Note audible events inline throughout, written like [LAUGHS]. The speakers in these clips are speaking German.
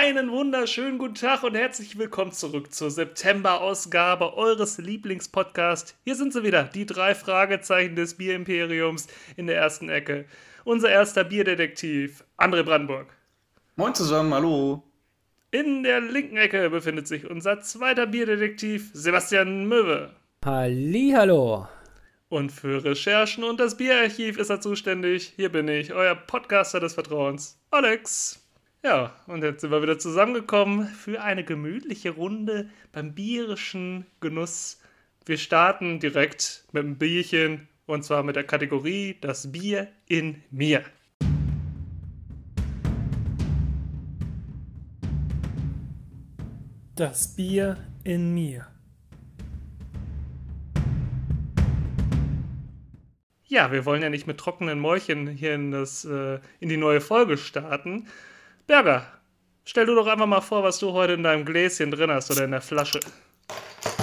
Einen wunderschönen guten Tag und herzlich willkommen zurück zur September-Ausgabe eures Lieblingspodcasts. Hier sind sie wieder, die drei Fragezeichen des Bierimperiums in der ersten Ecke. Unser erster Bierdetektiv, André Brandenburg. Moin zusammen, hallo. In der linken Ecke befindet sich unser zweiter Bierdetektiv, Sebastian Möwe. Hallo. Und für Recherchen und das Bierarchiv ist er zuständig. Hier bin ich, euer Podcaster des Vertrauens, Alex. Ja, und jetzt sind wir wieder zusammengekommen für eine gemütliche Runde beim bierischen Genuss. Wir starten direkt mit einem Bierchen und zwar mit der Kategorie Das Bier in mir. Das Bier in mir. Ja, wir wollen ja nicht mit trockenen Mäulchen hier in, das, äh, in die neue Folge starten. Berger, stell du doch einfach mal vor, was du heute in deinem Gläschen drin hast oder in der Flasche.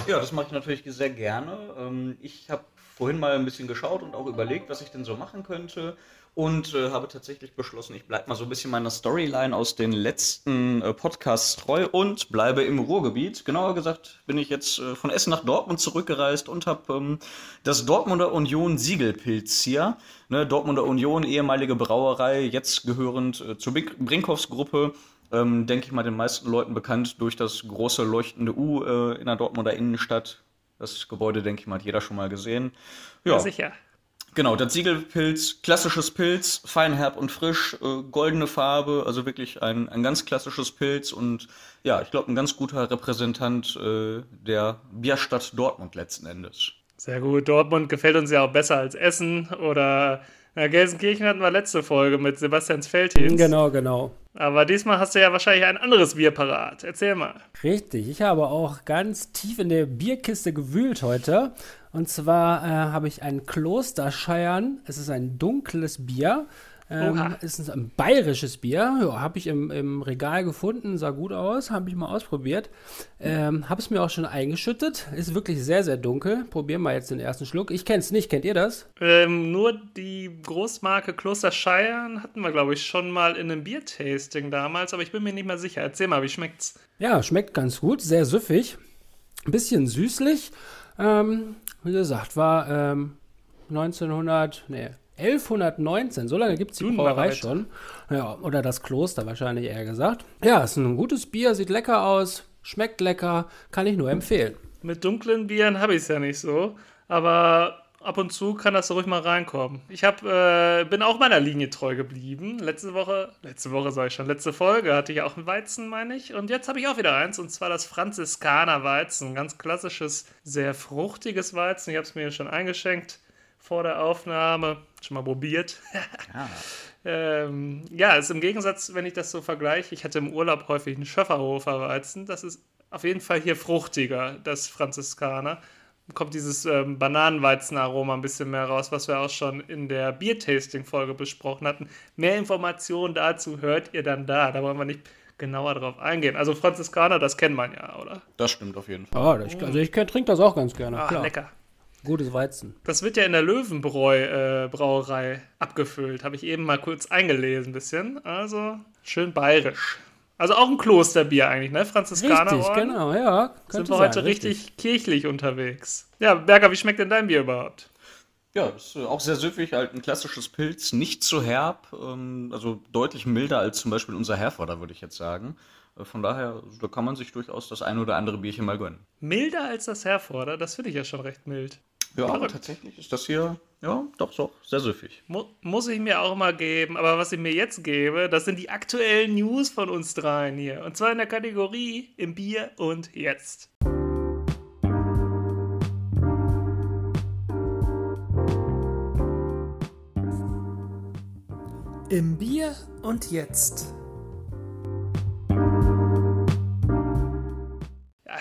Ja, das mache ich natürlich sehr gerne. Ähm, ich habe vorhin mal ein bisschen geschaut und auch überlegt, was ich denn so machen könnte und äh, habe tatsächlich beschlossen, ich bleibe mal so ein bisschen meiner Storyline aus den letzten äh, Podcasts treu und bleibe im Ruhrgebiet. Genauer gesagt bin ich jetzt äh, von Essen nach Dortmund zurückgereist und habe ähm, das Dortmunder Union Siegelpilz hier. Ne, Dortmunder Union, ehemalige Brauerei, jetzt gehörend äh, zur Brinkhoffs Gruppe. Ähm, denke ich mal den meisten Leuten bekannt durch das große leuchtende U äh, in der Dortmunder Innenstadt. Das Gebäude, denke ich mal, hat jeder schon mal gesehen. Ja, ja sicher. Genau, das Siegelpilz, klassisches Pilz, fein, herb und frisch, äh, goldene Farbe, also wirklich ein, ein ganz klassisches Pilz und ja, ich glaube, ein ganz guter Repräsentant äh, der Bierstadt Dortmund letzten Endes. Sehr gut. Dortmund gefällt uns ja auch besser als Essen oder na, Gelsenkirchen hatten wir letzte Folge mit Sebastians Feldhins. Genau, genau. Aber diesmal hast du ja wahrscheinlich ein anderes Bier parat. Erzähl mal. Richtig, ich habe auch ganz tief in der Bierkiste gewühlt heute. Und zwar äh, habe ich ein Klosterscheiern. Es ist ein dunkles Bier. Ähm, ist ein bayerisches Bier. Ja, habe ich im, im, Regal gefunden, sah gut aus, habe ich mal ausprobiert. Ähm, habe es mir auch schon eingeschüttet. Ist wirklich sehr, sehr dunkel. Probieren wir jetzt den ersten Schluck. Ich kenne es nicht. Kennt ihr das? Ähm, nur die Großmarke Kloster Scheiern hatten wir, glaube ich, schon mal in einem Biertasting damals, aber ich bin mir nicht mehr sicher. Erzähl mal, wie schmeckt's? Ja, schmeckt ganz gut, sehr süffig. Ein bisschen süßlich. Ähm, wie gesagt, war 1900, ähm, nee, 1119, so lange gibt es die Brauerei schon. Ja, oder das Kloster wahrscheinlich eher gesagt. Ja, ist ein gutes Bier, sieht lecker aus, schmeckt lecker, kann ich nur empfehlen. Mit dunklen Bieren habe ich es ja nicht so, aber ab und zu kann das ruhig mal reinkommen. Ich hab, äh, bin auch meiner Linie treu geblieben. Letzte Woche, letzte Woche sage ich schon, letzte Folge hatte ich auch ein Weizen, meine ich. Und jetzt habe ich auch wieder eins, und zwar das Franziskaner Weizen. Ganz klassisches, sehr fruchtiges Weizen. Ich habe es mir schon eingeschenkt vor der Aufnahme. Schon mal probiert. ja. [LAUGHS] ähm, ja, ist im Gegensatz, wenn ich das so vergleiche, ich hatte im Urlaub häufig einen Schöfferhofer Weizen. Das ist auf jeden Fall hier fruchtiger, das Franziskaner. Kommt dieses ähm, Bananenweizenaroma ein bisschen mehr raus, was wir auch schon in der Biertasting-Folge besprochen hatten. Mehr Informationen dazu hört ihr dann da. Da wollen wir nicht genauer drauf eingehen. Also Franziskaner, das kennt man ja, oder? Das stimmt auf jeden Fall. Ah, ich, also ich trinke das auch ganz gerne. Ah, klar. lecker. Gutes Weizen. Das wird ja in der Löwenbräu-Brauerei äh, abgefüllt. Habe ich eben mal kurz eingelesen, ein bisschen. Also schön bayerisch. Also auch ein Klosterbier eigentlich, ne? Franziskaner. Richtig, genau, ja. Sind wir heute richtig, richtig kirchlich unterwegs. Ja, Berger, wie schmeckt denn dein Bier überhaupt? Ja, ist äh, auch sehr süffig, halt ein klassisches Pilz, nicht zu herb, ähm, also deutlich milder als zum Beispiel unser Herforder, würde ich jetzt sagen. Äh, von daher, da kann man sich durchaus das ein oder andere Bierchen mal gönnen. Milder als das Herforder, das finde ich ja schon recht mild. Ja, aber tatsächlich ist das hier, ja, doch, doch, sehr süffig. Mu muss ich mir auch mal geben, aber was ich mir jetzt gebe, das sind die aktuellen News von uns dreien hier. Und zwar in der Kategorie im Bier und jetzt. Im Bier und jetzt.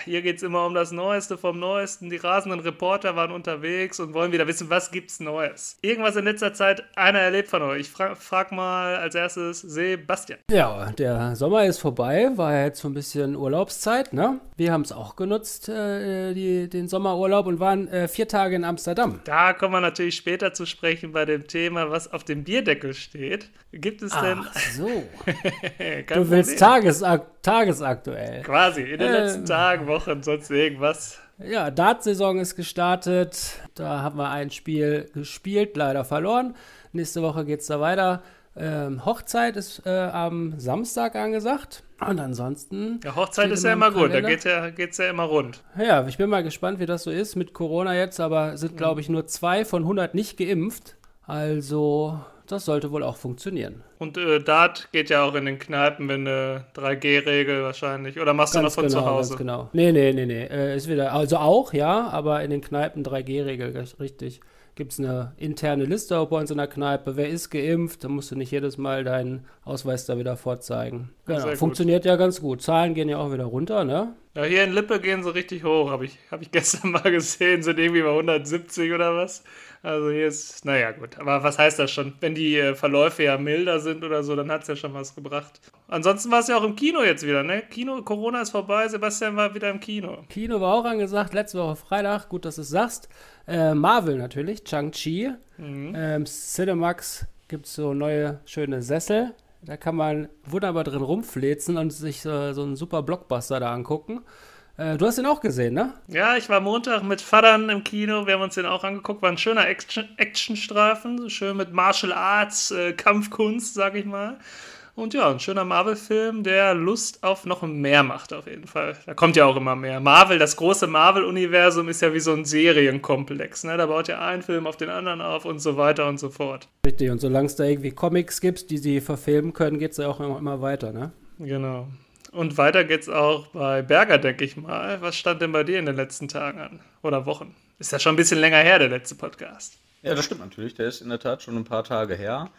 Hier geht es immer um das Neueste vom Neuesten. Die rasenden Reporter waren unterwegs und wollen wieder wissen, was gibt's Neues. Irgendwas in letzter Zeit einer erlebt von euch. Ich frag, frag mal als erstes Sebastian. Ja, der Sommer ist vorbei, war ja jetzt so ein bisschen Urlaubszeit, ne? Wir haben es auch genutzt, äh, die, den Sommerurlaub und waren äh, vier Tage in Amsterdam. Da kommen wir natürlich später zu sprechen bei dem Thema, was auf dem Bierdeckel steht. Gibt es denn. Ach so. [LAUGHS] du willst tagesakt tagesaktuell. Quasi, in den äh, letzten Tagen, Wochen, sonst irgendwas. Ja, Dart-Saison ist gestartet. Da haben wir ein Spiel gespielt, leider verloren. Nächste Woche geht es da weiter. Ähm, Hochzeit ist äh, am Samstag angesagt. Und ansonsten. Ja, Hochzeit ist ja immer gut, da geht es ja, geht's ja immer rund. Ja, ich bin mal gespannt, wie das so ist mit Corona jetzt, aber sind, glaube ich, nur zwei von 100 nicht geimpft. Also, das sollte wohl auch funktionieren. Und äh, Dart geht ja auch in den Kneipen, wenn eine 3G-Regel wahrscheinlich. Oder machst ganz du noch von genau, zu Hause? Ganz genau. Nee, nee, nee, nee. Äh, ist wieder, also auch, ja, aber in den Kneipen 3G-Regel, richtig gibt es eine interne Liste bei uns in der Kneipe. Wer ist geimpft? Da musst du nicht jedes Mal deinen Ausweis da wieder vorzeigen. Genau, funktioniert ja ganz gut. Zahlen gehen ja auch wieder runter, ne? Ja, hier in Lippe gehen sie richtig hoch, habe ich, hab ich [LAUGHS] gestern mal gesehen, sind irgendwie bei 170 oder was. Also hier ist, naja gut, aber was heißt das schon? Wenn die äh, Verläufe ja milder sind oder so, dann hat es ja schon was gebracht. Ansonsten war es ja auch im Kino jetzt wieder, ne? Kino, Corona ist vorbei, Sebastian war wieder im Kino. Kino war auch angesagt, letzte Woche Freitag, gut, dass du es sagst. Äh, Marvel natürlich, Chang-Chi. Mhm. Ähm, Cinemax gibt es so neue, schöne Sessel. Da kann man wunderbar drin rumflezen und sich äh, so einen super Blockbuster da angucken. Äh, du hast ihn auch gesehen, ne? Ja, ich war Montag mit Vatern im Kino. Wir haben uns den auch angeguckt. War ein schöner Actionstreifen. Schön mit Martial Arts, äh, Kampfkunst, sag ich mal. Und ja, ein schöner Marvel-Film, der Lust auf noch mehr macht, auf jeden Fall. Da kommt ja auch immer mehr. Marvel, das große Marvel-Universum ist ja wie so ein Serienkomplex. Ne? Da baut ja ein Film auf den anderen auf und so weiter und so fort. Richtig, und solange es da irgendwie Comics gibt, die sie verfilmen können, geht es ja auch immer weiter, ne? Genau. Und weiter geht's auch bei Berger, denke ich mal. Was stand denn bei dir in den letzten Tagen an? Oder Wochen? Ist ja schon ein bisschen länger her, der letzte Podcast. Ja, das stimmt natürlich. Der ist in der Tat schon ein paar Tage her.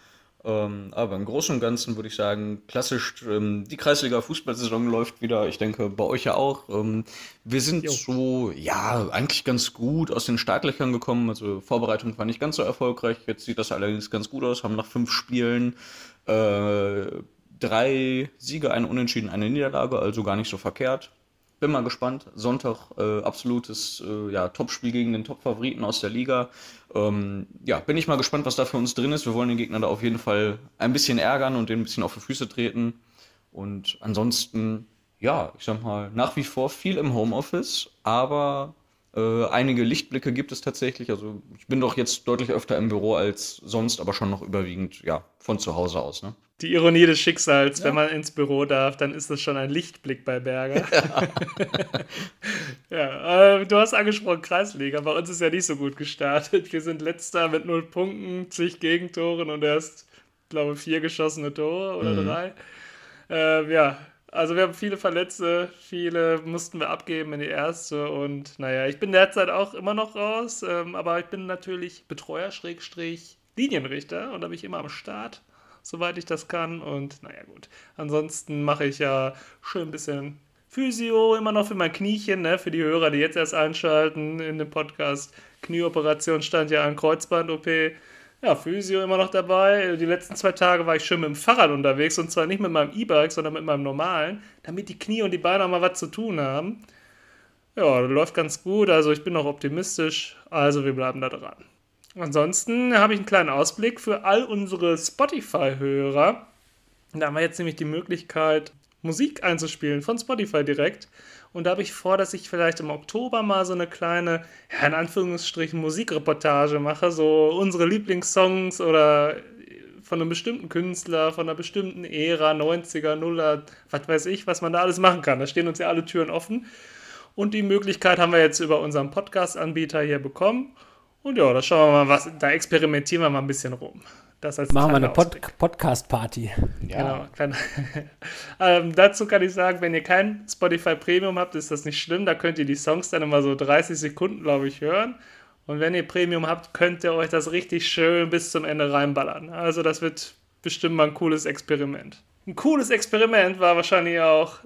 Ähm, aber im Großen und Ganzen würde ich sagen, klassisch, ähm, die Kreisliga-Fußballsaison läuft wieder. Ich denke, bei euch ja auch. Ähm, wir sind jo. so, ja, eigentlich ganz gut aus den Startlöchern gekommen. Also Vorbereitung war nicht ganz so erfolgreich. Jetzt sieht das allerdings ganz gut aus. Haben nach fünf Spielen äh, drei Siege, ein Unentschieden, eine Niederlage, also gar nicht so verkehrt. Bin mal gespannt. Sonntag äh, absolutes äh, ja, Topspiel gegen den Top-Favoriten aus der Liga. Ähm, ja, bin ich mal gespannt, was da für uns drin ist. Wir wollen den Gegner da auf jeden Fall ein bisschen ärgern und den ein bisschen auf die Füße treten. Und ansonsten, ja, ich sag mal, nach wie vor viel im Homeoffice, aber äh, einige Lichtblicke gibt es tatsächlich. Also ich bin doch jetzt deutlich öfter im Büro als sonst, aber schon noch überwiegend ja von zu Hause aus. Ne? Die Ironie des Schicksals, ja. wenn man ins Büro darf, dann ist das schon ein Lichtblick bei Berger. Ja, [LAUGHS] ja äh, du hast angesprochen Kreisliga. Bei uns ist ja nicht so gut gestartet. Wir sind letzter mit null Punkten, zig Gegentoren und erst, glaube ich, vier geschossene Tore oder mhm. drei. Äh, ja, also wir haben viele Verletzte, viele mussten wir abgeben in die erste und naja, ich bin derzeit auch immer noch raus, ähm, aber ich bin natürlich Betreuer, Schrägstrich, Linienrichter und da bin ich immer am Start, soweit ich das kann und naja gut. Ansonsten mache ich ja schön ein bisschen Physio, immer noch für mein Kniechen, ne? für die Hörer, die jetzt erst einschalten in den Podcast. Knieoperation stand ja an, Kreuzband-OP ja, Physio immer noch dabei. Die letzten zwei Tage war ich schön mit dem Fahrrad unterwegs und zwar nicht mit meinem E-Bike, sondern mit meinem normalen, damit die Knie und die Beine auch mal was zu tun haben. Ja, läuft ganz gut, also ich bin noch optimistisch, also wir bleiben da dran. Ansonsten habe ich einen kleinen Ausblick für all unsere Spotify-Hörer. Da haben wir jetzt nämlich die Möglichkeit, Musik einzuspielen von Spotify direkt. Und da habe ich vor, dass ich vielleicht im Oktober mal so eine kleine, in Anführungsstrichen, Musikreportage mache. So unsere Lieblingssongs oder von einem bestimmten Künstler, von einer bestimmten Ära, 90er, 0er, was weiß ich, was man da alles machen kann. Da stehen uns ja alle Türen offen. Und die Möglichkeit haben wir jetzt über unseren Podcast-Anbieter hier bekommen. Und ja, da schauen wir mal, was, da experimentieren wir mal ein bisschen rum. Das als Machen wir eine Pod Podcast-Party. Ja. Genau. [LAUGHS] ähm, dazu kann ich sagen, wenn ihr kein Spotify Premium habt, ist das nicht schlimm. Da könnt ihr die Songs dann immer so 30 Sekunden, glaube ich, hören. Und wenn ihr Premium habt, könnt ihr euch das richtig schön bis zum Ende reinballern. Also das wird bestimmt mal ein cooles Experiment. Ein cooles Experiment war wahrscheinlich auch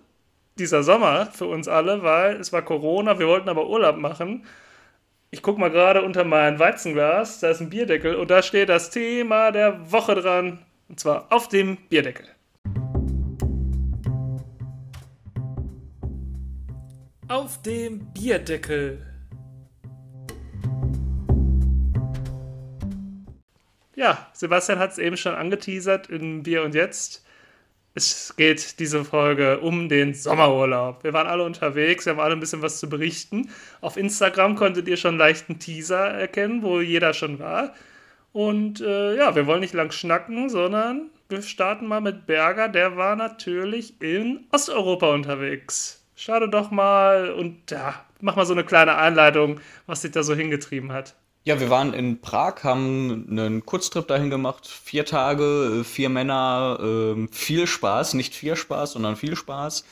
dieser Sommer für uns alle, weil es war Corona, wir wollten aber Urlaub machen. Ich gucke mal gerade unter mein Weizenglas, da ist ein Bierdeckel und da steht das Thema der Woche dran. Und zwar auf dem Bierdeckel. Auf dem Bierdeckel. Ja, Sebastian hat es eben schon angeteasert in Bier und Jetzt. Es geht diese Folge um den Sommerurlaub. Wir waren alle unterwegs, wir haben alle ein bisschen was zu berichten. Auf Instagram konntet ihr schon leicht einen Teaser erkennen, wo jeder schon war. Und äh, ja, wir wollen nicht lang schnacken, sondern wir starten mal mit Berger. Der war natürlich in Osteuropa unterwegs. Schade doch mal und ja, mach mal so eine kleine Einleitung, was sich da so hingetrieben hat. Ja, wir waren in Prag, haben einen Kurztrip dahin gemacht, vier Tage, vier Männer, äh, viel Spaß, nicht viel Spaß, sondern viel Spaß.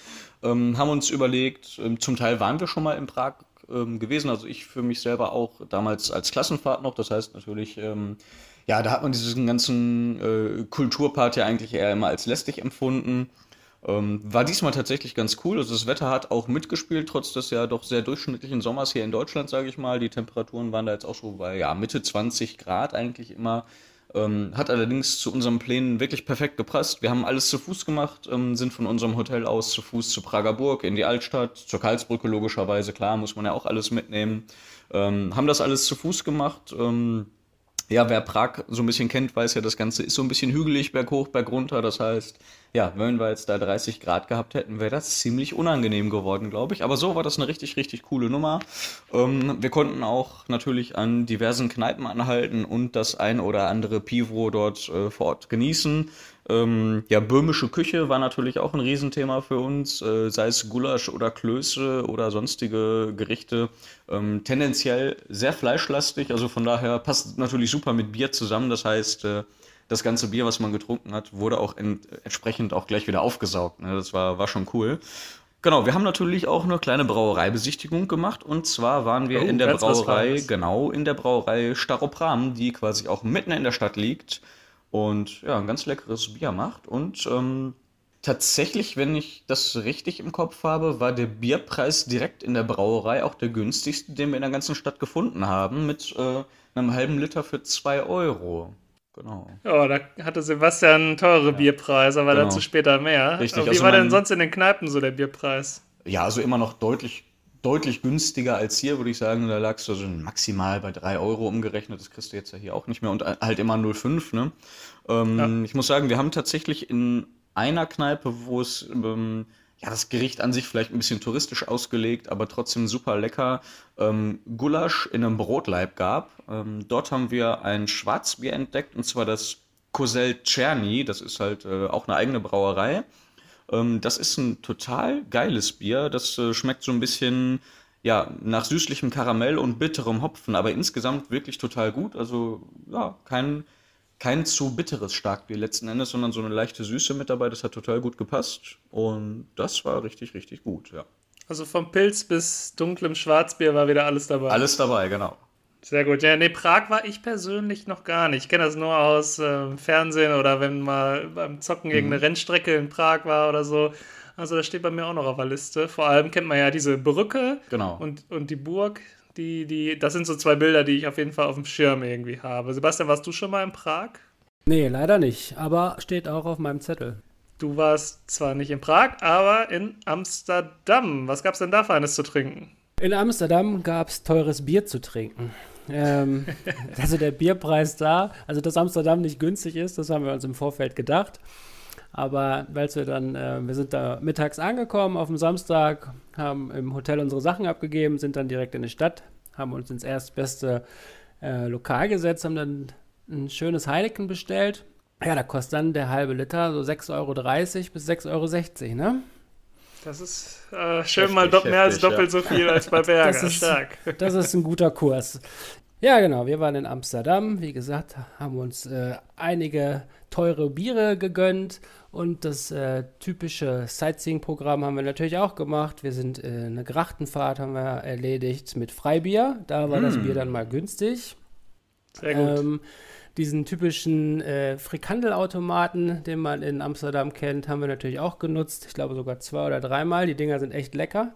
Ähm, haben uns überlegt, äh, zum Teil waren wir schon mal in Prag ähm, gewesen, also ich für mich selber auch damals als Klassenfahrt noch, das heißt natürlich, ähm, ja, da hat man diesen ganzen äh, Kulturpart ja eigentlich eher immer als lästig empfunden. Ähm, war diesmal tatsächlich ganz cool. Also das Wetter hat auch mitgespielt, trotz des ja doch sehr durchschnittlichen Sommers hier in Deutschland, sage ich mal. Die Temperaturen waren da jetzt auch schon bei ja, Mitte 20 Grad eigentlich immer. Ähm, hat allerdings zu unseren Plänen wirklich perfekt gepasst. Wir haben alles zu Fuß gemacht, ähm, sind von unserem Hotel aus zu Fuß zur Prager Burg, in die Altstadt, zur Karlsbrücke logischerweise, klar, muss man ja auch alles mitnehmen. Ähm, haben das alles zu Fuß gemacht. Ja, wer Prag so ein bisschen kennt, weiß ja, das Ganze ist so ein bisschen hügelig, berghoch, bergunter. Das heißt, ja, wenn wir jetzt da 30 Grad gehabt hätten, wäre das ziemlich unangenehm geworden, glaube ich. Aber so war das eine richtig, richtig coole Nummer. Ähm, wir konnten auch natürlich an diversen Kneipen anhalten und das ein oder andere Pivo dort äh, vor Ort genießen. Ähm, ja, böhmische Küche war natürlich auch ein Riesenthema für uns, äh, sei es Gulasch oder Klöße oder sonstige Gerichte. Ähm, tendenziell sehr fleischlastig, also von daher passt natürlich super mit Bier zusammen. Das heißt, äh, das ganze Bier, was man getrunken hat, wurde auch ent entsprechend auch gleich wieder aufgesaugt. Ne? Das war, war schon cool. Genau, wir haben natürlich auch eine kleine Brauereibesichtigung gemacht und zwar waren wir oh, in der Brauerei, genau, in der Brauerei Staropram, die quasi auch mitten in der Stadt liegt und ja, ein ganz leckeres Bier macht. Und ähm, tatsächlich, wenn ich das richtig im Kopf habe, war der Bierpreis direkt in der Brauerei auch der günstigste, den wir in der ganzen Stadt gefunden haben, mit äh, einem halben Liter für 2 Euro. Genau. Ja, da hatte Sebastian teure ja. Bierpreise, aber genau. dazu später mehr. Richtig. Aber wie also war denn sonst in den Kneipen so der Bierpreis? Ja, also immer noch deutlich deutlich günstiger als hier, würde ich sagen. Da lagst du so maximal bei 3 Euro umgerechnet. Das kriegst du jetzt ja hier auch nicht mehr. Und halt immer 0,5. Ne? Ähm, ja. Ich muss sagen, wir haben tatsächlich in einer Kneipe, wo es ähm, ja das Gericht an sich vielleicht ein bisschen touristisch ausgelegt, aber trotzdem super lecker, ähm, Gulasch in einem Brotleib gab. Ähm, dort haben wir ein Schwarzbier entdeckt, und zwar das Kozel Czerny. Das ist halt äh, auch eine eigene Brauerei. Ähm, das ist ein total geiles Bier. Das äh, schmeckt so ein bisschen ja, nach süßlichem Karamell und bitterem Hopfen, aber insgesamt wirklich total gut. Also ja, kein, kein zu bitteres Starkbier letzten Endes, sondern so eine leichte Süße mit dabei. Das hat total gut gepasst und das war richtig, richtig gut, ja. Also vom Pilz bis dunklem Schwarzbier war wieder alles dabei. Alles dabei, genau. Sehr gut. Ja, nee, Prag war ich persönlich noch gar nicht. Ich kenne das nur aus äh, Fernsehen oder wenn mal beim Zocken irgendeine mhm. Rennstrecke in Prag war oder so. Also das steht bei mir auch noch auf der Liste. Vor allem kennt man ja diese Brücke genau. und, und die Burg. Die, die, das sind so zwei Bilder, die ich auf jeden Fall auf dem Schirm irgendwie habe. Sebastian, warst du schon mal in Prag? Nee, leider nicht. Aber steht auch auf meinem Zettel. Du warst zwar nicht in Prag, aber in Amsterdam. Was gab es denn da für eines zu trinken? In Amsterdam gab es teures Bier zu trinken. Ähm, [LAUGHS] also der Bierpreis da, also dass Amsterdam nicht günstig ist, das haben wir uns im Vorfeld gedacht. Aber weil wir dann, äh, wir sind da mittags angekommen auf dem Samstag, haben im Hotel unsere Sachen abgegeben, sind dann direkt in die Stadt, haben uns ins erstbeste äh, Lokal gesetzt, haben dann ein schönes Heineken bestellt. Ja, da kostet dann der halbe Liter so 6,30 Euro bis 6,60 Euro, ne? Das ist äh, schön heftig, mal heftig, mehr als doppelt ja. so viel als bei Berger. [LAUGHS] Das ist, Stark. [LAUGHS] Das ist ein guter Kurs. Ja, genau. Wir waren in Amsterdam. Wie gesagt, haben uns äh, einige teure Biere gegönnt und das äh, typische Sightseeing-Programm haben wir natürlich auch gemacht. Wir sind äh, eine Grachtenfahrt haben wir erledigt mit Freibier. Da war mm. das Bier dann mal günstig. Sehr gut. Ähm, diesen typischen äh, Frikandelautomaten, den man in Amsterdam kennt, haben wir natürlich auch genutzt. Ich glaube sogar zwei oder dreimal. Die Dinger sind echt lecker.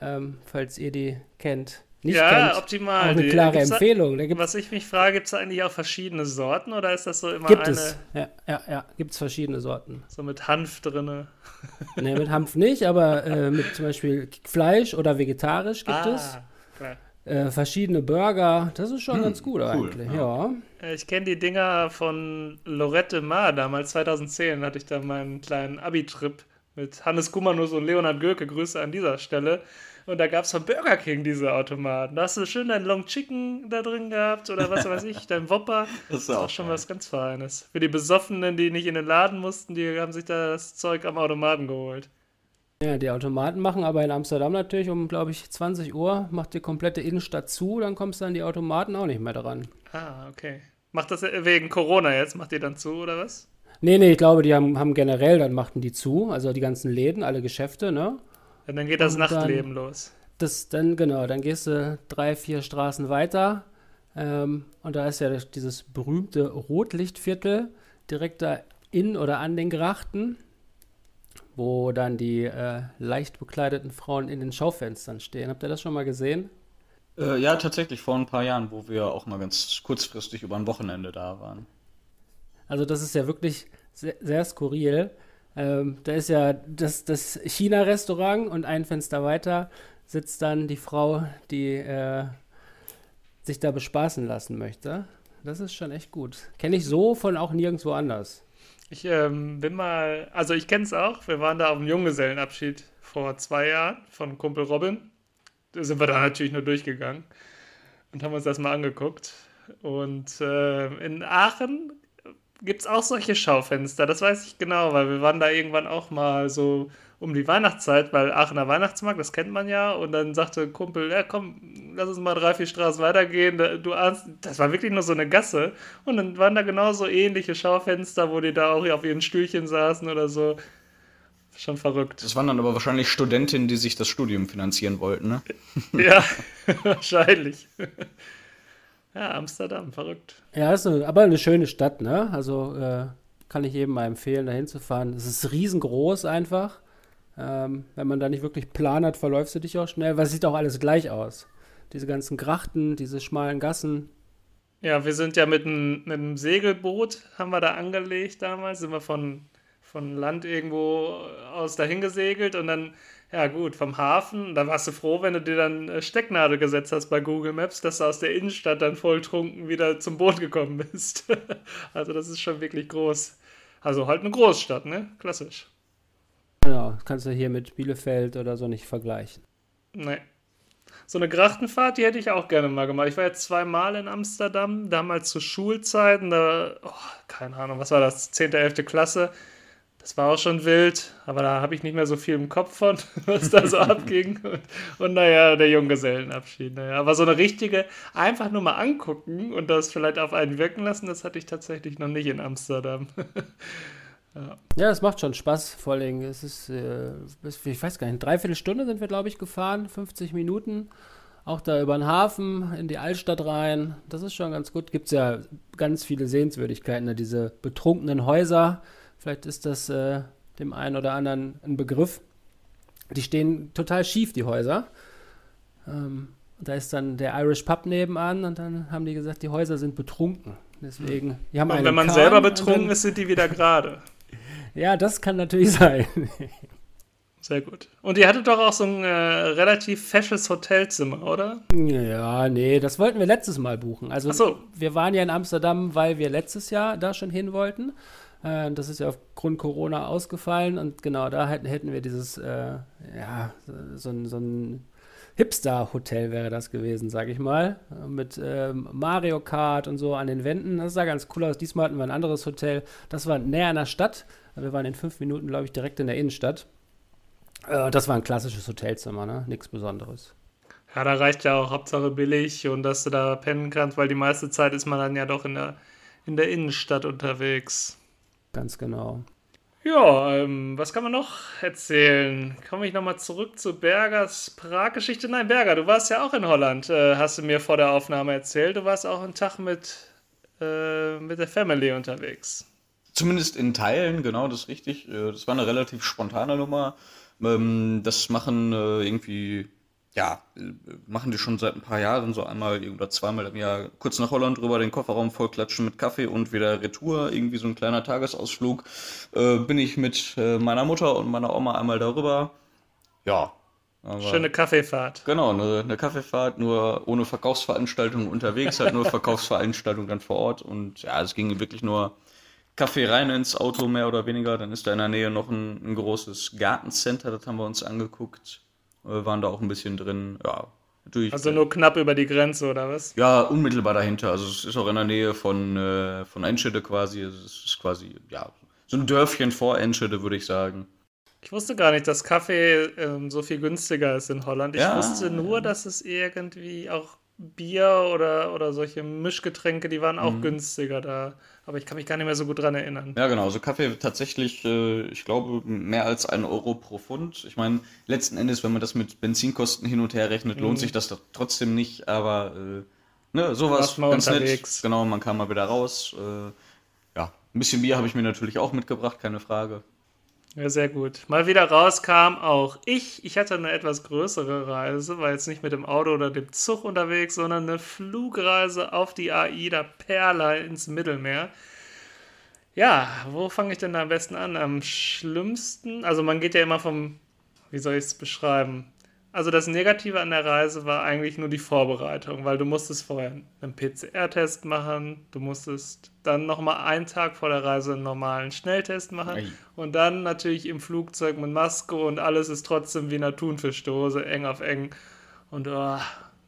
Ähm, falls ihr die kennt. Nicht ja, kennt, optimal. Auch eine klare Empfehlung. Da Was ich mich frage, gibt es eigentlich auch verschiedene Sorten oder ist das so immer gibt eine es. Ja, ja, ja. Gibt es verschiedene Sorten. so mit Hanf drinne? Ne, mit Hanf nicht, aber äh, mit zum Beispiel Fleisch oder vegetarisch gibt es. klar. Äh, verschiedene Burger. Das ist schon ganz gut cool, eigentlich. Ja. Äh, Ich kenne die Dinger von Lorette Mar damals, 2010 hatte ich da meinen kleinen Abi-Trip mit Hannes Kumanus und Leonhard Göke. Grüße an dieser Stelle. Und da gab es von Burger King diese Automaten. Da hast du schön dein Long Chicken da drin gehabt oder was weiß ich, [LAUGHS] dein Whopper. Das ist Das ist auch auch schon geil. was ganz Feines. Für die Besoffenen, die nicht in den Laden mussten, die haben sich da das Zeug am Automaten geholt. ja, die Automaten machen aber in Amsterdam natürlich um, glaube ich, 20 Uhr, macht die komplette Innenstadt zu, dann kommst du an die Automaten auch nicht mehr dran. Ah, okay. Macht das wegen Corona jetzt? Macht ihr dann zu oder was? Nee, nee, ich glaube, die haben, haben generell, dann machten die zu, also die ganzen Läden, alle Geschäfte, ne? Und dann geht das Und dann- Nachtleben los. Das dann, genau, dann gehst du drei, vier Straßen weiter ähm, und da ist ja dieses berühmte Rotlichtviertel direkt da in oder an den Grachten, wo dann die äh, leicht bekleideten Frauen in den Schaufenstern stehen. Habt ihr das schon mal gesehen? Äh, ja, tatsächlich vor ein paar Jahren, wo wir auch mal ganz kurzfristig über ein Wochenende da waren. Also das ist ja wirklich sehr, sehr skurril. Ähm, da ist ja das, das China-Restaurant und ein Fenster weiter sitzt dann die Frau, die äh, sich da bespaßen lassen möchte. Das ist schon echt gut. Kenne ich so von auch nirgendwo anders. Ich ähm, bin mal, also ich kenne es auch. Wir waren da auf dem Junggesellenabschied vor zwei Jahren von Kumpel Robin. Da sind wir da natürlich nur durchgegangen und haben uns das mal angeguckt. Und äh, in Aachen gibt es auch solche Schaufenster. Das weiß ich genau, weil wir waren da irgendwann auch mal so um die Weihnachtszeit, weil Aachener Weihnachtsmarkt, das kennt man ja. Und dann sagte Kumpel, ja komm, lass uns mal drei, vier Straßen weitergehen. Du ahnst, das war wirklich nur so eine Gasse. Und dann waren da genauso ähnliche Schaufenster, wo die da auch auf ihren Stühlchen saßen oder so. Schon verrückt. Das waren dann aber wahrscheinlich Studentinnen, die sich das Studium finanzieren wollten, ne? [LAUGHS] Ja, [LAUGHS] wahrscheinlich. Ja, Amsterdam, verrückt. Ja, ist eine, aber eine schöne Stadt, ne? Also äh, kann ich jedem mal empfehlen, da hinzufahren. Es ist riesengroß einfach. Ähm, wenn man da nicht wirklich Plan hat, verläufst du dich auch schnell, weil es sieht auch alles gleich aus. Diese ganzen Grachten, diese schmalen Gassen. Ja, wir sind ja mit einem, mit einem Segelboot, haben wir da angelegt damals, sind wir von, von Land irgendwo aus dahin gesegelt und dann, ja gut, vom Hafen, da warst du froh, wenn du dir dann äh, Stecknadel gesetzt hast bei Google Maps, dass du aus der Innenstadt dann volltrunken wieder zum Boot gekommen bist. [LAUGHS] Also das ist schon wirklich groß. Also halt eine Großstadt, ne? Klassisch. Genau, das kannst du hier mit Bielefeld oder so nicht vergleichen. Nee. So eine Grachtenfahrt, die hätte ich auch gerne mal gemacht. Ich war jetzt zweimal in Amsterdam, damals zu Schulzeiten, da, oh, keine Ahnung, was war das, 10., 11. Klasse. Das war auch schon wild, aber da habe ich nicht mehr so viel im Kopf von, [LAUGHS] was da so [LAUGHS] abging. Und, und naja, der Junggesellenabschied. Naja. Aber so eine richtige, einfach nur mal angucken und das vielleicht auf einen wirken lassen, das hatte ich tatsächlich noch nicht in Amsterdam. [LAUGHS] Ja, es macht schon Spaß, vor allem, es ist, äh, ich weiß gar nicht, dreiviertel Stunde sind wir, glaube ich, gefahren, 50 Minuten. Auch da über den Hafen, in die Altstadt rein. Das ist schon ganz gut. Gibt es ja ganz viele Sehenswürdigkeiten, ne? diese betrunkenen Häuser. Vielleicht ist das äh, dem einen oder anderen ein Begriff. Die stehen total schief, die Häuser. Ähm, da ist dann der Irish Pub nebenan und dann haben die gesagt, die Häuser sind betrunken. Deswegen, die haben Und wenn man Kahn selber betrunken dann- ist, sind die wieder gerade. [LAUGHS] Ja, das kann natürlich sein. Sehr gut. Und ihr hattet doch auch so ein äh, relativ fesches Hotelzimmer, oder? Ja, nee, das wollten wir letztes Mal buchen. Also so. wir waren ja in Amsterdam, weil wir letztes Jahr da schon hin wollten. Äh, das ist ja aufgrund Corona ausgefallen und genau da hätten, hätten wir dieses, äh, ja, so, ein- so ein Hipster-Hotel wäre das gewesen, sag ich mal. Mit ähm, Mario Kart und so an den Wänden. Das sah ganz cool aus. Diesmal hatten wir ein anderes Hotel. Das war näher an der Stadt. Wir waren in fünf Minuten, glaube ich, direkt in der Innenstadt. Äh, das war ein klassisches Hotelzimmer, ne? Nichts Besonderes. Ja, da reicht ja auch Hauptsache billig und dass du da pennen kannst, weil die meiste Zeit ist man dann ja doch in der, in der Innenstadt unterwegs. Ganz genau. Ja, ähm, was kann man noch erzählen? Komme ich nochmal zurück zu Bergers Prag-Geschichte? Nein, Berger, du warst ja auch in Holland, äh, hast du mir vor der Aufnahme erzählt. Du warst auch einen Tag mit äh, mit der Family unterwegs. Zumindest in Teilen, genau, das ist richtig. Äh, das war eine relativ spontane Nummer. Ähm, das machen äh, irgendwie, ja, äh, machen die schon seit ein paar Jahren, so einmal oder zweimal im Jahr kurz nach Holland rüber, den Kofferraum vollklatschen mit Kaffee und wieder Retour, irgendwie so ein kleiner Tagesausflug. Bin ich mit meiner Mutter und meiner Oma einmal darüber. Ja, Schöne Kaffeefahrt. Genau, eine, eine, Kaffeefahrt, nur ohne Verkaufsveranstaltung unterwegs, halt nur [LAUGHS] Verkaufsveranstaltung dann vor Ort. Und ja, es ging wirklich nur Kaffee rein ins Auto, mehr oder weniger. Dann ist da in der Nähe noch ein, ein großes Gartencenter, das haben wir uns angeguckt. Wir waren da auch ein bisschen drin. Ja, natürlich. Also nur knapp über die Grenze, oder was? Ja, unmittelbar dahinter. Also es ist auch in der Nähe von, äh, von Enschede quasi. Es ist quasi, ja, so ein Dörfchen vor Enschede, würde ich sagen. Ich wusste gar nicht, dass Kaffee ähm, so viel günstiger ist in Holland. Ich ja. wusste nur, dass es irgendwie auch Bier oder, oder solche Mischgetränke, die waren auch mhm. günstiger da. Aber ich kann mich gar nicht mehr so gut dran erinnern. Ja, genau. Also Kaffee tatsächlich, äh, ich glaube, mehr als ein Euro pro Pfund. Ich meine, letzten Endes, wenn man das mit Benzinkosten hin und her rechnet, lohnt mhm. sich das doch trotzdem nicht. Aber äh, ne, sowas ganz unterwegs. nett. Genau, man kam mal wieder raus. Äh, ja, ein bisschen Bier habe ich mir natürlich auch mitgebracht, keine Frage. Ja, sehr gut. Mal wieder rauskam auch ich. Ich hatte eine etwas größere Reise, war jetzt nicht mit dem Auto oder dem Zug unterwegs, sondern eine Flugreise auf die AIDA Perla ins Mittelmeer. Ja, wo fange ich denn da am besten an? Am schlimmsten, also man geht ja immer vom, wie soll ich es beschreiben? Also das Negative an der Reise war eigentlich nur die Vorbereitung, weil du musstest vorher einen PCR-Test machen, du musstest dann nochmal einen Tag vor der Reise einen normalen Schnelltest machen Ei. und dann natürlich im Flugzeug mit Maske und alles ist trotzdem wie eine Thunfischdose, eng auf eng. Und oh, ja,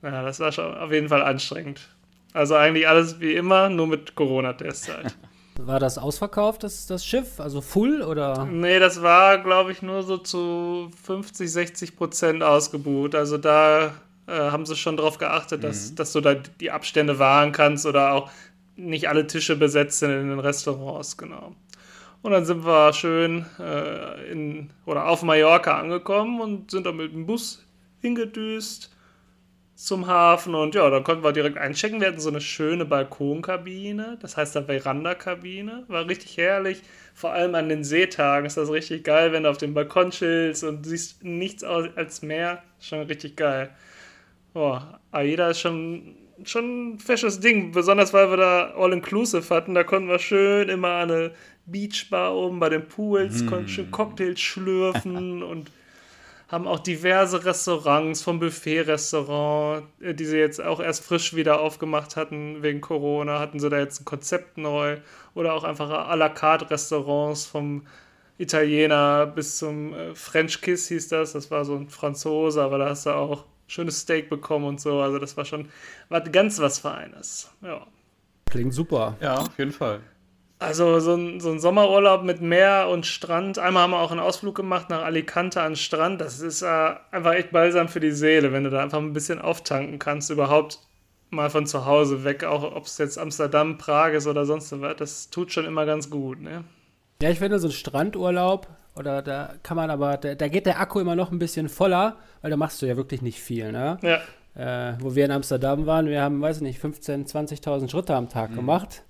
das war schon auf jeden Fall anstrengend. Also eigentlich alles wie immer, nur mit Corona-Test halt. [LAUGHS] War das ausverkauft, das, das Schiff? Also full oder? Nee, das war, glaube ich, nur so zu 50, 60 Prozent ausgebucht. Also da äh, haben sie schon darauf geachtet, dass, mhm. dass du da die Abstände wahren kannst oder auch nicht alle Tische besetzt sind in den Restaurants, genau. Und dann sind wir schön äh, in oder auf Mallorca angekommen und sind dann mit dem Bus hingedüst zum Hafen und ja, dann konnten wir direkt einchecken. Wir hatten so eine schöne Balkonkabine, das heißt eine Veranda-Kabine. War richtig herrlich. Vor allem an den Seetagen ist das richtig geil, wenn du auf dem Balkon chillst und siehst nichts als Meer. Schon richtig geil. Boah, AIDA ist schon, schon ein fesches Ding, besonders weil wir da All-Inclusive hatten. Da konnten wir schön immer an eine Beachbar oben bei den Pools, mm. konnten schön Cocktails schlürfen und haben auch diverse Restaurants, vom Buffet-Restaurant, äh, die sie jetzt auch erst frisch wieder aufgemacht hatten wegen Corona, hatten sie da jetzt ein Konzept neu. Oder auch einfach à la carte Restaurants vom Italiener bis zum äh, French Kiss hieß das. Das war so ein Franzose, aber da hast du auch schönes Steak bekommen und so. Also das war schon war ganz was Feines. Ja. Klingt super. Ja, auf jeden Fall. Also so ein, so ein Sommerurlaub mit Meer und Strand. Einmal haben wir auch einen Ausflug gemacht nach Alicante an den Strand. Das ist äh, einfach echt balsam für die Seele, wenn du da einfach ein bisschen auftanken kannst, überhaupt mal von zu Hause weg, auch ob es jetzt Amsterdam, Prag ist oder sonst was. Das tut schon immer ganz gut, ne? Ja, ich finde so ein Strandurlaub, oder da kann man aber, da, da, geht der Akku immer noch ein bisschen voller, weil da machst du ja wirklich nicht viel, ne? Ja. Äh, wo wir in Amsterdam waren, wir haben, weiß ich nicht, 15.000, 20.000 Schritte am Tag mhm. gemacht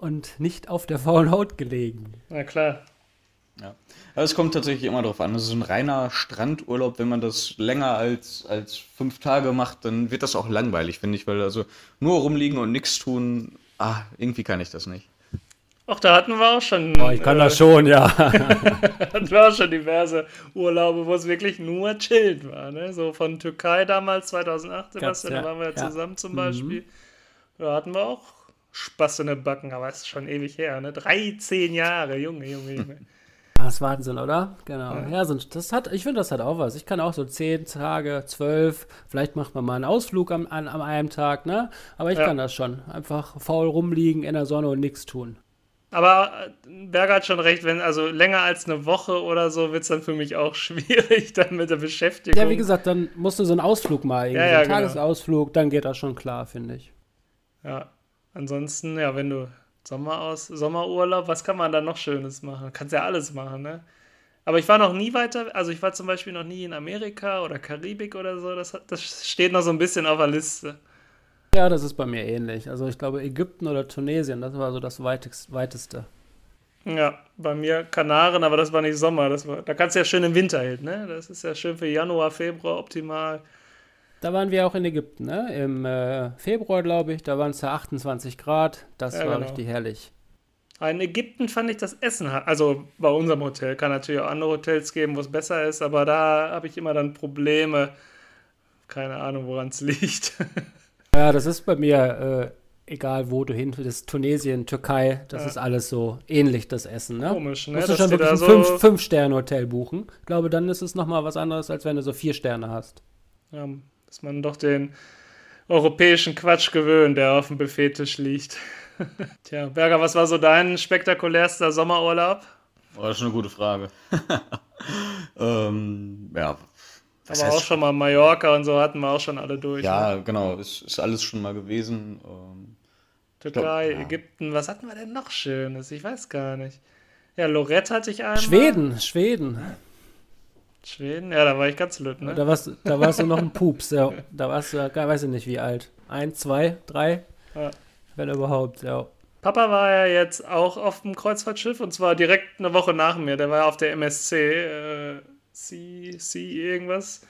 und nicht auf der faulen Haut gelegen. Na klar. Ja. Aber es kommt tatsächlich immer darauf an. Also so ein reiner Strandurlaub, wenn man das länger als, als fünf Tage macht, dann wird das auch langweilig, finde ich, weil also nur rumliegen und nichts tun, ah, irgendwie kann ich das nicht. Ach, da hatten wir auch schon. Oh, ich kann äh, das schon, ja. [LAUGHS] hatten wir auch schon diverse Urlaube, wo es wirklich nur chillt war. Ne? So von Türkei damals, 2008, Sebastian, ja, da waren wir ja, ja. zusammen zum Beispiel. Mhm. Da hatten wir auch Spaß in den Backen, aber es ist schon ewig her, ne? 13 Jahre, Junge, Junge, Junge. [LAUGHS] Das ist Wahnsinn, oder? Genau. Ja, ja so, das hat, ich finde, das hat auch was. Ich kann auch so 10 Tage, 12, vielleicht macht man mal einen Ausflug am, an, am einem Tag, ne? Aber ich ja. kann das schon. Einfach faul rumliegen in der Sonne und nichts tun. Aber äh, Berger hat schon recht, wenn, also länger als eine Woche oder so wird es dann für mich auch [LAUGHS] schwierig, dann mit der Beschäftigung. Ja, wie gesagt, dann musst du so einen Ausflug mal, irgendwie, ja, ja, so einen genau. Tagesausflug, dann geht das schon klar, finde ich. Ja. Ansonsten, ja, wenn du Sommer aus, Sommerurlaub, was kann man da noch Schönes machen? Kannst ja alles machen, ne? Aber ich war noch nie weiter, also ich war zum Beispiel noch nie in Amerika oder Karibik oder so. Das, das steht noch so ein bisschen auf der Liste. Ja, das ist bei mir ähnlich. Also ich glaube Ägypten oder Tunesien, das war so das weitest, weiteste. Ja, bei mir Kanaren, aber das war nicht Sommer. Das war, da kannst du ja schön im Winter hin, ne? Das ist ja schön für Januar, Februar optimal. Da waren wir auch in Ägypten, ne? Im äh, Februar, glaube ich, da waren es ja 28 Grad. Das Ja, war genau. richtig herrlich. In Ägypten fand ich das Essen, also bei unserem Hotel, kann natürlich auch andere Hotels geben, wo es besser ist, aber da habe ich immer dann Probleme. Keine Ahnung, woran es [LAUGHS] liegt. Ja, das ist bei mir, äh, egal wo du hin willst, Tunesien, Türkei, das Ja. ist alles so ähnlich, das Essen, ne? Komisch, ne? Musst du schon wirklich ein so, 5-Sterne-Hotel buchen. Ich glaube, dann ist es nochmal was anderes, als wenn du so 4 Sterne hast. ja, dass man doch den europäischen Quatsch gewöhnt, der auf dem Buffettisch liegt. [LAUGHS] Tja, Berger, was war so dein spektakulärster Sommerurlaub? Oh, das ist eine gute Frage. [LAUGHS] ähm, ja. Aber heißt auch schon mal Mallorca und so hatten wir auch schon alle durch. Ne? Ja, genau, ist, ist alles schon mal gewesen. Ähm, Türkei, glaub, ja. Ägypten, was hatten wir denn noch Schönes? Ich weiß gar nicht. Ja, Lorette hatte ich einmal. Schweden, Schweden. Schweden, ja, da war ich ganz lütt, ne? Da warst, da warst du noch ein Pups, ja. Da warst du, weiß ich nicht wie alt. Ein, zwei, drei? Ja. Wenn überhaupt, ja. Papa war ja jetzt auch auf dem Kreuzfahrtschiff und zwar direkt eine Woche nach mir. Der war ja auf der MSC, äh, C, C irgendwas.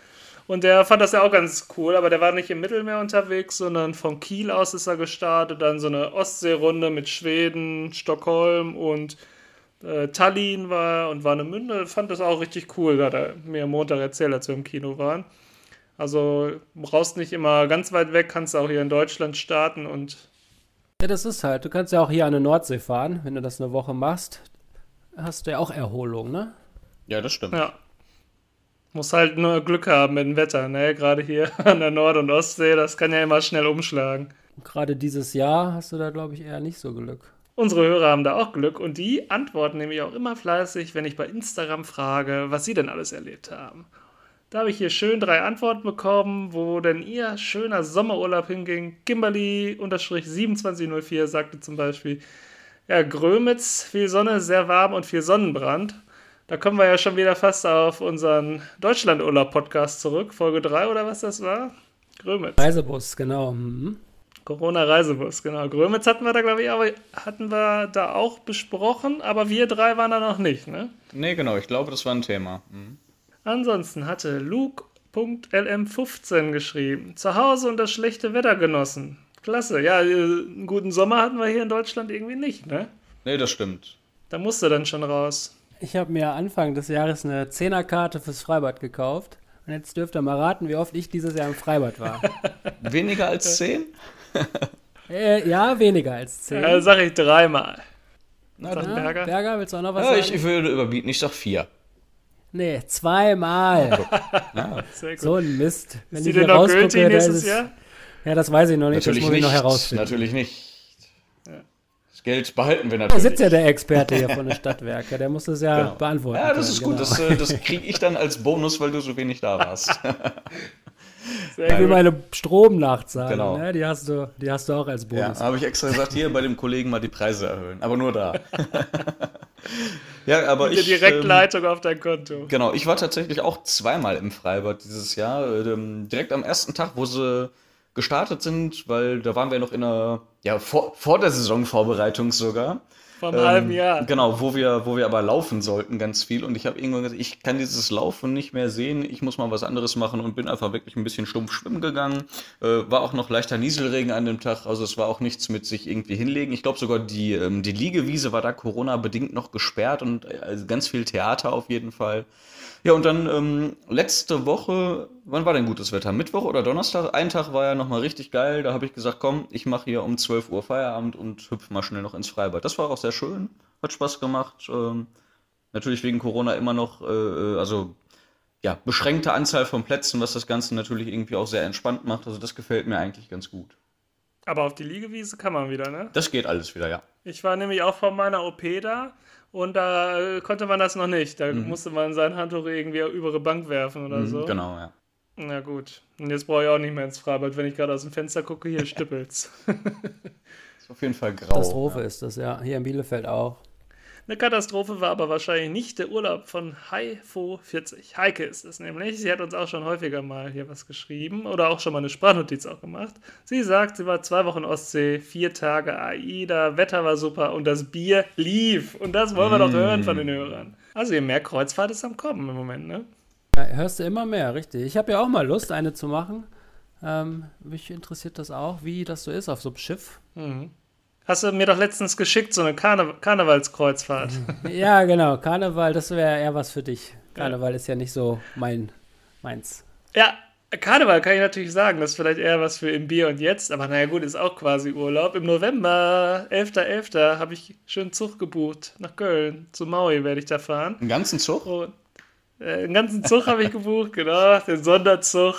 Und der fand das ja auch ganz cool, aber der war nicht im Mittelmeer unterwegs, sondern von Kiel aus ist er gestartet. Dann so eine Ostseerunde mit Schweden, Stockholm und äh, Tallinn war und Warnemünde. Fand das auch richtig cool, da hat er mir am Montag erzählt, als wir im Kino waren. Also brauchst nicht immer ganz weit weg, kannst auch hier in Deutschland starten und Ja, das ist halt. Du kannst ja auch hier an der Nordsee fahren, wenn du das eine Woche machst. Hast du ja auch Erholung, ne? ja, das stimmt. Ja. Muss halt nur Glück haben mit dem Wetter, ne? Gerade hier [LAUGHS] an der Nord- und Ostsee, das kann ja immer schnell umschlagen. Und Gerade dieses Jahr hast du da, glaube ich, eher nicht so Glück. Unsere Hörer haben da auch Glück und die antworten nämlich auch immer fleißig, wenn ich bei Instagram frage, was sie denn alles erlebt haben. Da habe ich hier schön drei Antworten bekommen, wo denn ihr schöner Sommerurlaub hinging. Kimberly-2704 sagte zum Beispiel, ja, Grömitz, viel Sonne, sehr warm und viel Sonnenbrand. Da kommen wir ja schon wieder fast auf unseren Deutschlandurlaub-Podcast zurück, Folge 3 oder was das war? Grömitz. Reisebus, genau. Mhm. Corona-Reisebus, genau. Grömitz hatten wir da, glaube ich, aber hatten wir da auch besprochen, aber wir drei waren da noch nicht, ne? Nee, genau, ich glaube, das war ein Thema. Mhm. Ansonsten hatte Luke.lm15 geschrieben, zu Hause und das schlechte Wetter genossen. Klasse, ja, äh, einen guten Sommer hatten wir hier in Deutschland irgendwie nicht, ne? Nee, das stimmt. Da musste dann schon raus. Ich habe mir Anfang des Jahres eine Zehnerkarte fürs Freibad gekauft. Und jetzt dürft ihr mal raten, wie oft ich dieses Jahr im Freibad war. [LAUGHS] Weniger als zehn? [LAUGHS] äh, ja, weniger als zehn. Ja, sag ich dreimal. Na, Sag dann, Ja, Berger. Berger, willst du auch noch was ja, ich, sagen? ich würde überbieten, ich sag vier. nee, zweimal. [LAUGHS] Gut. so ein Mist. Wenn ist die ich denn hier noch rausgucke, gültig da nächstes ist es- Jahr? Ja, das weiß ich noch nicht. Natürlich das muss ich nicht. noch herausfinden. Natürlich nicht. Das Geld behalten wir Da natürlich. sitzt ja der Experte hier von den Stadtwerken. Der muss das ja Genau. beantworten. Ja, das ist können, gut. genau. Das, äh, das kriege ich dann als Bonus, weil du so wenig da warst. [LAUGHS] Sehr Wie gut. meine Stromnachzahlung, Genau. ne? die, hast du, die hast du auch als Ja, Bonus. habe ich extra gesagt, hier bei dem Kollegen mal die Preise erhöhen. Aber nur da. ja, aber Die ich. ähm, Direktleitung auf dein Konto. Genau, ich war tatsächlich auch zweimal im Freibad dieses Jahr. Ähm, direkt am ersten Tag, wo sie gestartet sind, weil da waren wir noch in einer, ja, vor, vor der Saisonvorbereitung sogar. Vom halben Ähm, Jahr. Genau, wo wir, wo wir aber laufen sollten, ganz viel. Und ich habe irgendwann gesagt, ich kann dieses Laufen nicht mehr sehen, ich muss mal was anderes machen und bin einfach wirklich ein bisschen stumpf schwimmen gegangen. Äh, war auch noch leichter Nieselregen an dem Tag, also es war auch nichts mit sich irgendwie hinlegen. Ich glaube sogar die, ähm, die Liegewiese war da Corona-bedingt noch gesperrt und äh, also ganz viel Theater auf jeden Fall. Ja, und dann ähm, letzte Woche, wann war denn gutes Wetter? Mittwoch oder Donnerstag? Ein Tag war ja nochmal richtig geil. Da habe ich gesagt, komm, ich mache hier um 12 Uhr Feierabend und hüpf mal schnell noch ins Freibad. Das war auch sehr schön, hat Spaß gemacht. Ähm, natürlich wegen Corona immer noch, äh, äh, also ja, beschränkte Anzahl von Plätzen, was das Ganze natürlich irgendwie auch sehr entspannt macht. Also das gefällt mir eigentlich ganz gut. Aber auf die Liegewiese kann man wieder, ne? Das geht alles wieder, ja. Ich war nämlich auch vor meiner OP da und da äh, konnte man das noch nicht. Da musste man sein Handtuch irgendwie über die Bank werfen oder Mhm, so. Genau, ja. Na gut. Und jetzt brauche ich auch nicht mehr ins Freibad, wenn ich gerade aus dem Fenster gucke, hier [LAUGHS] stüppelt's. Ist auf jeden Fall grau. Katastrophe ist das, ja. Hier in Bielefeld auch. Eine Katastrophe war aber wahrscheinlich nicht der Urlaub von Haifo40. Heike ist es nämlich. Sie hat uns auch schon häufiger mal hier was geschrieben oder auch schon mal eine Sprachnotiz auch gemacht. Sie sagt, sie war zwei Wochen Ostsee, vier Tage AIDA, Wetter war super und das Bier lief. Und das wollen wir mm. doch hören von den Hörern. Also je mehr Kreuzfahrt ist am Kommen im Moment, ne? Ja, hörst du immer mehr, richtig. Ich habe ja auch mal Lust, eine zu machen. Ähm, mich interessiert das auch, wie das so ist auf so einem Schiff. Mhm. Hast du mir doch letztens geschickt, so eine Karne Karnevalskreuzfahrt. [LAUGHS] Ja, genau. Karneval, das wäre eher was für dich. Karneval ja. ist ja nicht so mein, meins. Ja, Karneval kann ich natürlich sagen, das ist vielleicht eher was für im Bier und jetzt, aber naja gut, ist auch quasi Urlaub. Im November, 11.11., .11., habe ich schön Zug gebucht nach Köln. Zu Maui werde ich da fahren. Einen ganzen Zug? Und, äh, einen ganzen Zug habe ich gebucht, genau, den Sonderzug.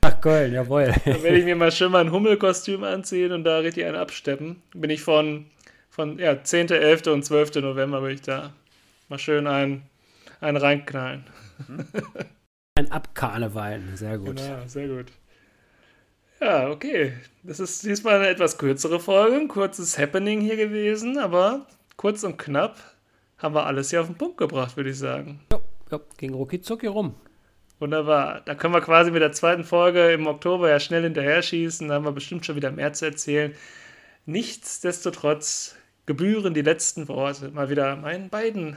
Ach, Köln, jawohl. [LAUGHS] Dann werde ich mir mal schön mal ein Hummelkostüm anziehen und da richtig einen absteppen. Bin ich von, von ja, 10., 11. und 12. November bin ich da. Mal schön einen, einen reinknallen. [LAUGHS] Ein Abkarneval, sehr gut. Genau, sehr gut. Ja, okay. Das ist diesmal eine etwas kürzere Folge, ein kurzes Happening hier gewesen, aber kurz und knapp haben wir alles hier auf den Punkt gebracht, würde ich sagen. Ja, ja ging rucki zucki rum. Wunderbar. Da können wir quasi mit der zweiten Folge im Oktober ja schnell hinterher schießen. Da haben wir bestimmt schon wieder mehr zu erzählen. Nichtsdestotrotz gebühren die letzten Worte mal wieder meinen beiden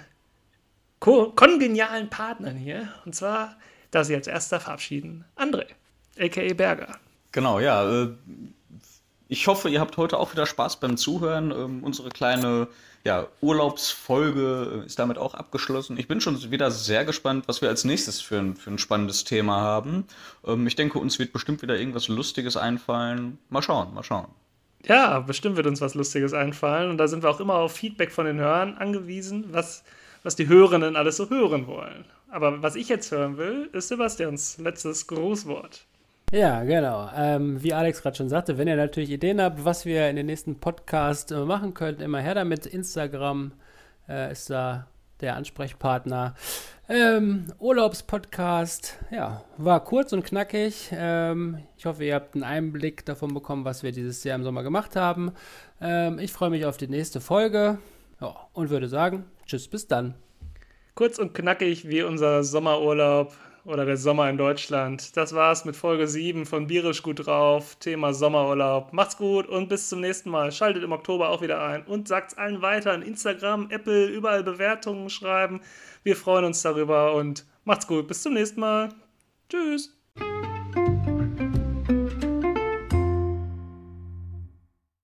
kongenialen Partnern hier. Und zwar, da sie als erster verabschieden, André, a.k.a. Berger. Genau, ja. Äh, ich hoffe, ihr habt heute auch wieder Spaß beim Zuhören. Ähm, unsere kleine ja, Urlaubsfolge ist damit auch abgeschlossen. Ich bin schon wieder sehr gespannt, was wir als nächstes für ein, für ein spannendes Thema haben. Ähm, ich denke, uns wird bestimmt wieder irgendwas Lustiges einfallen. Mal schauen, mal schauen. Ja, bestimmt wird uns was Lustiges einfallen. Und da sind wir auch immer auf Feedback von den Hörern angewiesen, was, was die Hörenden alles so hören wollen. Aber was ich jetzt hören will, ist Sebastians letztes Grußwort. Ja, genau. Ähm, wie Alex gerade schon sagte, wenn ihr natürlich Ideen habt, was wir in den nächsten Podcast äh, machen könnten, immer her damit. Instagram äh, ist da der Ansprechpartner. Ähm, Urlaubspodcast, ja, war kurz und knackig. Ähm, ich hoffe, ihr habt einen Einblick davon bekommen, was wir dieses Jahr im Sommer gemacht haben. Ähm, ich freue mich auf die nächste Folge ja, und würde sagen, tschüss, bis dann. Kurz und knackig wie unser Sommerurlaub oder der Sommer in Deutschland. Das war's mit Folge 7 von Bierisch gut drauf, Thema Sommerurlaub. Macht's gut und bis zum nächsten Mal. Schaltet im Oktober auch wieder ein und sagt's allen weiter in Instagram, Apple, überall Bewertungen schreiben. Wir freuen uns darüber und macht's gut. Bis zum nächsten Mal. Tschüss.